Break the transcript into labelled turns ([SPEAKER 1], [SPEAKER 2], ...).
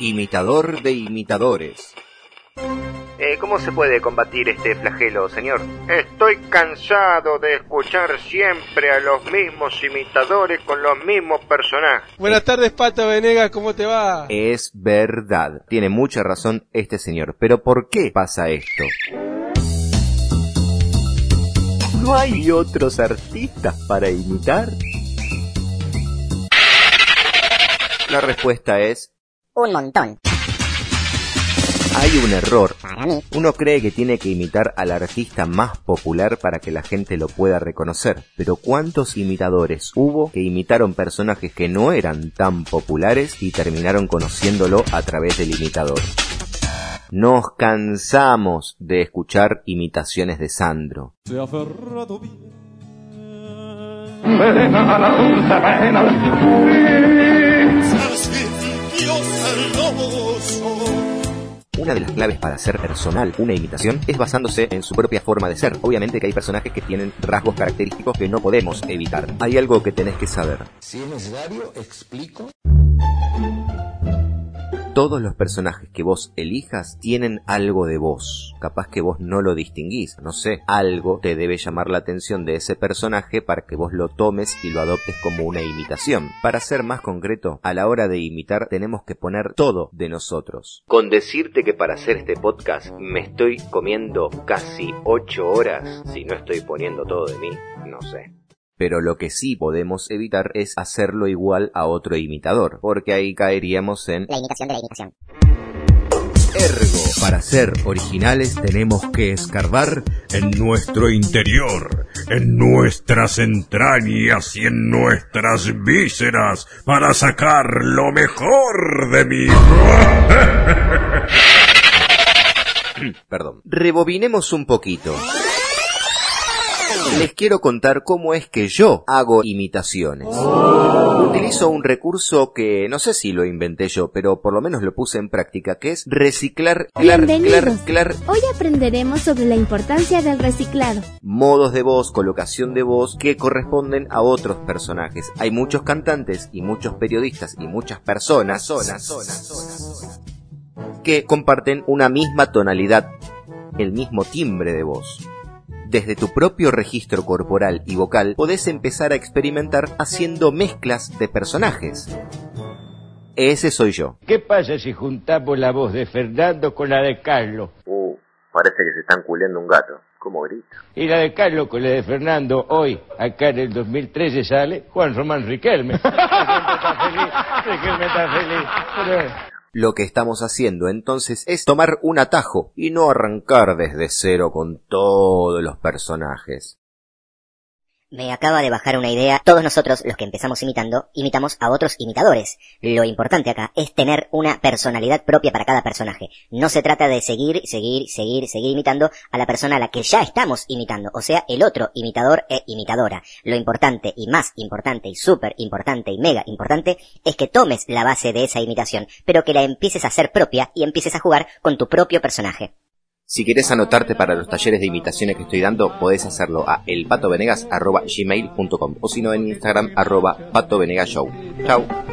[SPEAKER 1] imitador de imitadores.
[SPEAKER 2] Eh, ¿Cómo se puede combatir este flagelo, señor? Estoy cansado de escuchar siempre a los mismos imitadores con los mismos personajes.
[SPEAKER 3] Buenas tardes, Pato Venegas, ¿cómo te va?
[SPEAKER 1] Es verdad, tiene mucha razón este señor, pero ¿por qué pasa esto? ¿No hay otros artistas para imitar? La respuesta es
[SPEAKER 4] Un montón.
[SPEAKER 1] hay un error.
[SPEAKER 4] Para mí.
[SPEAKER 1] Uno cree que tiene que imitar al artista más popular para que la gente lo pueda reconocer, pero ¿cuántos imitadores hubo que imitaron personajes que no eran tan populares y terminaron conociéndolo a través del imitador? Nos cansamos de escuchar imitaciones de Sandro.
[SPEAKER 5] Se ha aferrado bien.
[SPEAKER 1] Una de las claves para hacer personal una imitación es basándose en su propia forma de ser. Obviamente que hay personajes que tienen rasgos característicos que no podemos evitar. Hay algo que tenés que saber.
[SPEAKER 6] Si es necesario, explico.
[SPEAKER 1] Todos los personajes que vos elijas tienen algo de vos. Capaz que vos no lo distinguís, no sé. Algo te debe llamar la atención de ese personaje para que vos lo tomes y lo adoptes como una imitación. Para ser más concreto, a la hora de imitar tenemos que poner todo de nosotros. Con decirte que para hacer este podcast me estoy comiendo casi 8 horas, si no estoy poniendo todo de mí, no sé. Pero lo que sí podemos evitar es hacerlo igual a otro imitador, porque ahí caeríamos en
[SPEAKER 4] La imitación de la imitación.
[SPEAKER 1] ergo. Para ser originales tenemos que escarbar
[SPEAKER 7] en nuestro interior, en nuestras entrañas y en nuestras vísceras para sacar lo mejor de mí.
[SPEAKER 1] Perdón. Rebobinemos un poquito. Les quiero contar cómo es que yo hago imitaciones. Utilizo un recurso que no sé si lo inventé yo, pero por lo menos lo puse en práctica, que es reciclar, clar,
[SPEAKER 8] Bienvenidos.
[SPEAKER 1] clar, clar,
[SPEAKER 8] Hoy aprenderemos sobre la importancia del reciclado.
[SPEAKER 1] modos de voz, colocación de voz que corresponden a otros personajes. Hay muchos cantantes y muchos periodistas y muchas personas, zonas, zonas, zonas, zonas, que comparten una misma tonalidad, el mismo timbre de voz. Desde tu propio registro corporal y vocal podés empezar a experimentar haciendo mezclas de personajes. Ese soy yo.
[SPEAKER 9] ¿Qué pasa si juntamos la voz de Fernando con la de Carlos?
[SPEAKER 2] Uh, parece que se están culeando un gato. ¿Cómo grita?
[SPEAKER 9] Y la de Carlos con la de Fernando hoy, acá en el 2013 sale Juan Román Riquelme. Gente está feliz, Riquelme está feliz. Pero-
[SPEAKER 1] Lo que estamos haciendo entonces es tomar un atajo y no arrancar desde cero con todos los personajes.
[SPEAKER 4] Me acaba de bajar una idea. Todos nosotros, los que empezamos imitando, imitamos a otros imitadores. Lo importante acá es tener una personalidad propia para cada personaje. No se trata de seguir, seguir, seguir, seguir imitando a la persona a la que ya estamos imitando, o sea, el otro imitador e imitadora. Lo importante y más importante y súper importante y mega importante es que tomes la base de esa imitación, pero que la empieces a hacer propia y empieces a jugar con tu propio personaje.
[SPEAKER 1] Si querés anotarte para los talleres de imitaciones que estoy dando, podés hacerlo a elpatovenegas.gmail.com o si no en Instagram arroba patovenegashow. Chau.